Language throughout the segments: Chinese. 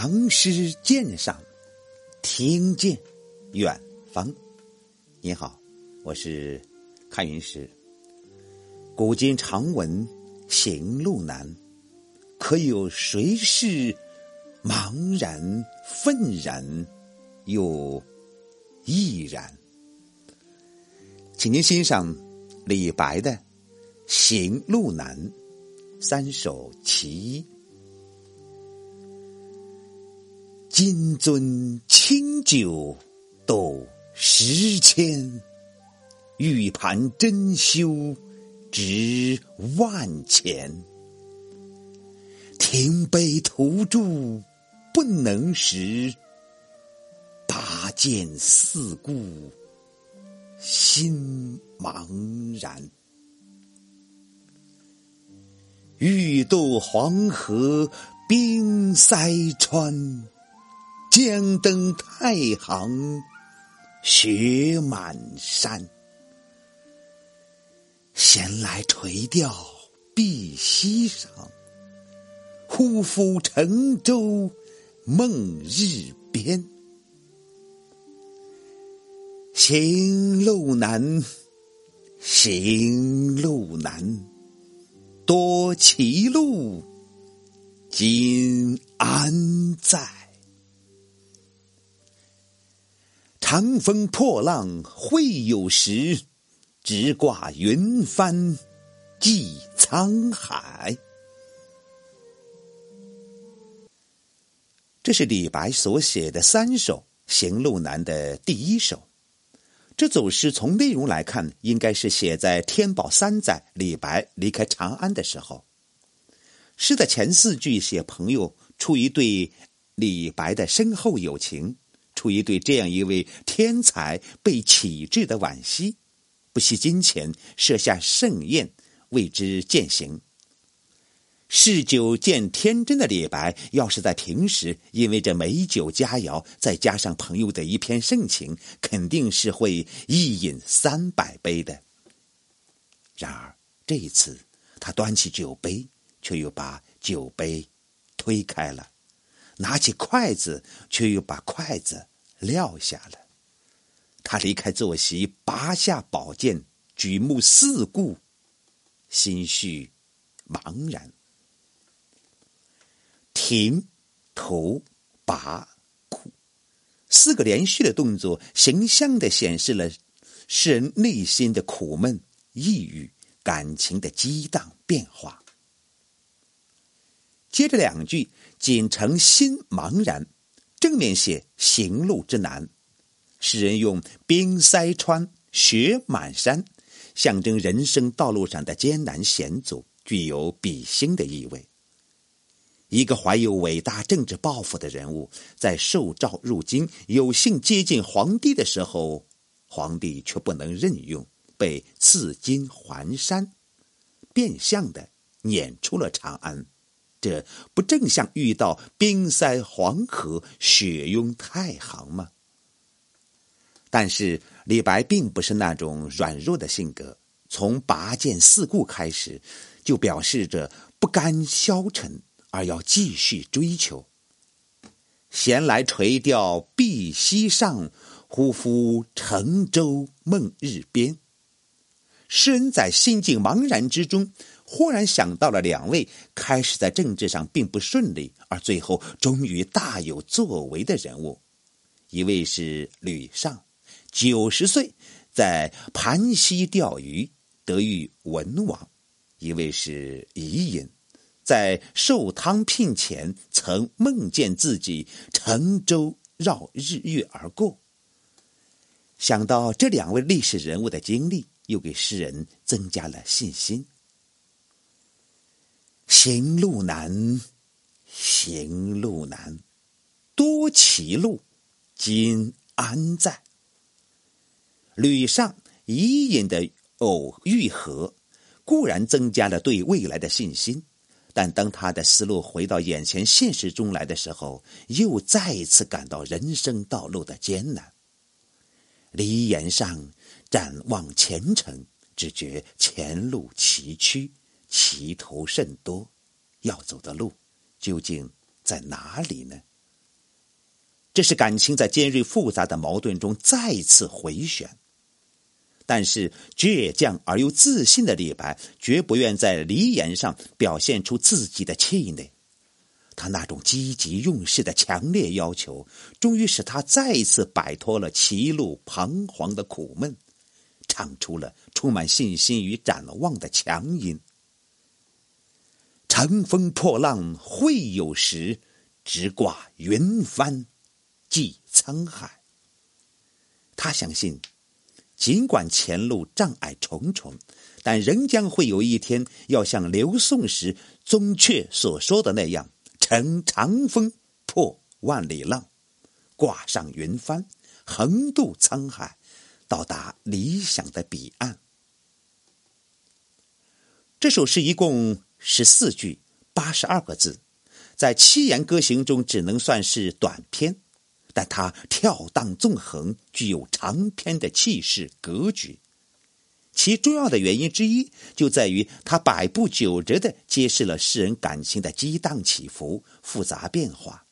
唐诗鉴赏，听见远方。你好，我是看云石。古今常闻行路难，可有谁是茫然愤然又毅然？请您欣赏李白的《行路难》三首其一。金樽清酒斗十千，玉盘珍羞值万钱。停杯投箸不能食，拔剑四顾心茫然。欲渡黄河冰塞川。将登太行雪满山，闲来垂钓碧溪上。忽复乘舟梦日边。行路难，行路难，多歧路，今安在？长风破浪会有时，直挂云帆济沧海。这是李白所写的三首《行路难》的第一首。这首诗从内容来看，应该是写在天宝三载李白离开长安的时候。诗的前四句写朋友出于对李白的深厚友情。出于对这样一位天才被启智的惋惜，不惜金钱设下盛宴为之践行。嗜酒见天真的李白，要是在平时因为这美酒佳肴，再加上朋友的一片盛情，肯定是会一饮三百杯的。然而这一次，他端起酒杯，却又把酒杯推开了。拿起筷子，却又把筷子撂下了。他离开坐席，拔下宝剑，举目四顾，心绪茫然。停、头、拔、库，四个连续的动作，形象的显示了诗人内心的苦闷、抑郁、感情的激荡变化。接着两句。锦城心茫然，正面写行路之难。诗人用冰塞川、雪满山，象征人生道路上的艰难险阻，具有比兴的意味。一个怀有伟大政治抱负的人物，在受诏入京、有幸接近皇帝的时候，皇帝却不能任用，被赐金还山，变相的撵出了长安。这不正像遇到冰塞黄河、雪拥太行吗？但是李白并不是那种软弱的性格，从拔剑四顾开始，就表示着不甘消沉，而要继续追求。闲来垂钓碧溪上，忽复乘舟梦日边。诗人在心境茫然之中。忽然想到了两位开始在政治上并不顺利，而最后终于大有作为的人物，一位是吕尚，九十岁在盘溪钓鱼得遇文王；一位是伊尹，在寿汤聘前曾梦见自己乘舟绕日月而过。想到这两位历史人物的经历，又给诗人增加了信心。行路难，行路难，多歧路，今安在？吕尚、伊尹的偶遇合，固然增加了对未来的信心，但当他的思路回到眼前现实中来的时候，又再一次感到人生道路的艰难。离岩上展望前程，只觉前路崎岖。歧途甚多，要走的路究竟在哪里呢？这是感情在尖锐复杂的矛盾中再次回旋。但是倔强而又自信的李白，绝不愿在离言上表现出自己的气馁。他那种积极用事的强烈要求，终于使他再一次摆脱了歧路彷徨的苦闷，唱出了充满信心与展望的强音。乘风破浪会有时，直挂云帆济沧海。他相信。尽管前路障碍重重，但仍将会有一天要像刘宋时宗悫所说的那样，乘长风破万里浪，挂上云帆，横渡沧海，到达理想的彼岸。这首诗一共十四句，八十二个字，在七言歌行中只能算是短篇。但它跳荡纵横，具有长篇的气势格局。其重要的原因之一，就在于它百步九折的揭示了诗人感情的激荡起伏、复杂变化。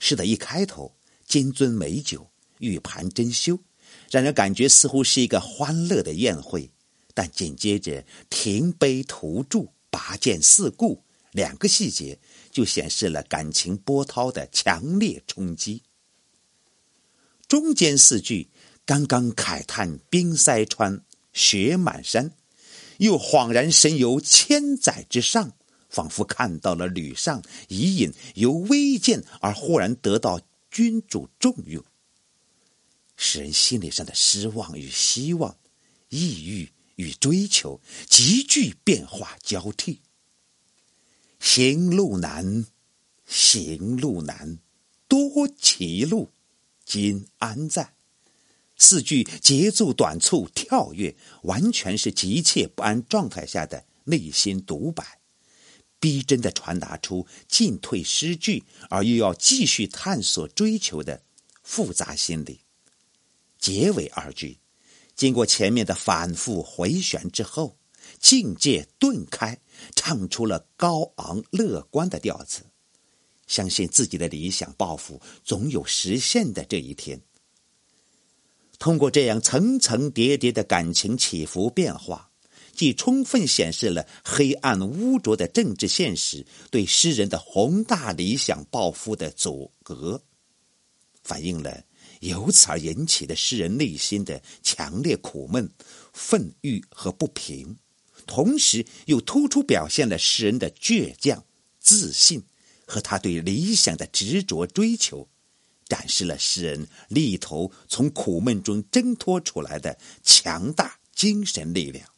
诗的一开头，金樽美酒，玉盘珍羞，让人感觉似乎是一个欢乐的宴会。但紧接着“停杯图祝，拔剑四顾”两个细节，就显示了感情波涛的强烈冲击。中间四句刚刚慨叹冰塞川，雪满山，又恍然神游千载之上，仿佛看到了吕尚伊尹由微贱而忽然得到君主重用，使人心理上的失望与希望、抑郁与追求急剧变化交替。行路难，行路难，多歧路。今安在？四句节奏短促、跳跃，完全是急切不安状态下的内心独白，逼真的传达出进退失据而又要继续探索追求的复杂心理。结尾二句，经过前面的反复回旋之后，境界顿开，唱出了高昂乐观的调子。相信自己的理想抱负总有实现的这一天。通过这样层层叠叠的感情起伏变化，既充分显示了黑暗污浊的政治现实对诗人的宏大理想抱负的阻隔，反映了由此而引起的诗人内心的强烈苦闷、愤郁和不平，同时又突出表现了诗人的倔强、自信。和他对理想的执着追求，展示了诗人力图从苦闷中挣脱出来的强大精神力量。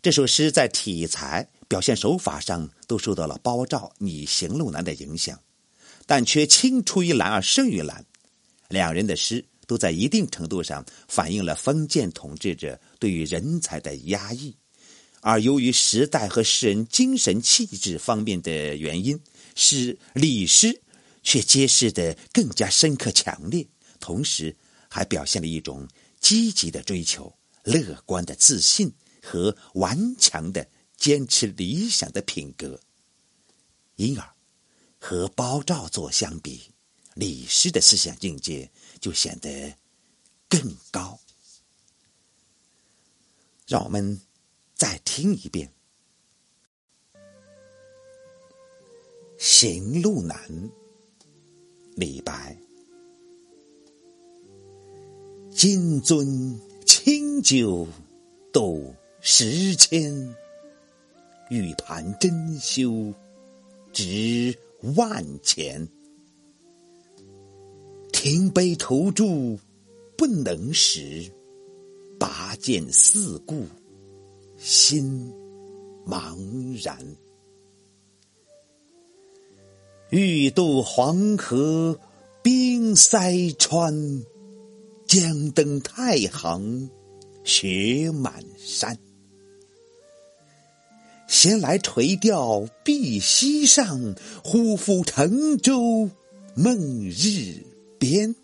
这首诗在体裁、表现手法上都受到了包照《你行路难》的影响，但却青出于蓝而胜于蓝。两人的诗都在一定程度上反映了封建统治者对于人才的压抑。而由于时代和诗人精神气质方面的原因，诗李诗却揭示的更加深刻强烈，同时还表现了一种积极的追求、乐观的自信和顽强的坚持理想的品格。因而，和包照作相比，李诗的思想境界就显得更高。让我们。再听一遍，《行路难》李白。金樽清酒斗十千，玉盘珍羞直万钱。停杯投箸不能食，拔剑四顾。心茫然，欲渡黄河冰塞川，将登太行雪满山。闲来垂钓碧溪上，忽复乘舟梦日边。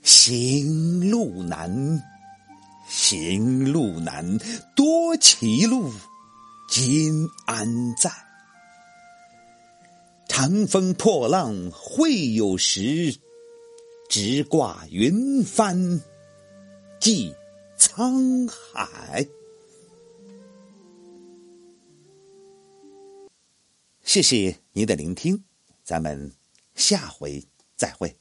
行路难。行路难，多歧路，今安在？长风破浪会有时，直挂云帆济沧海。谢谢您的聆听，咱们下回再会。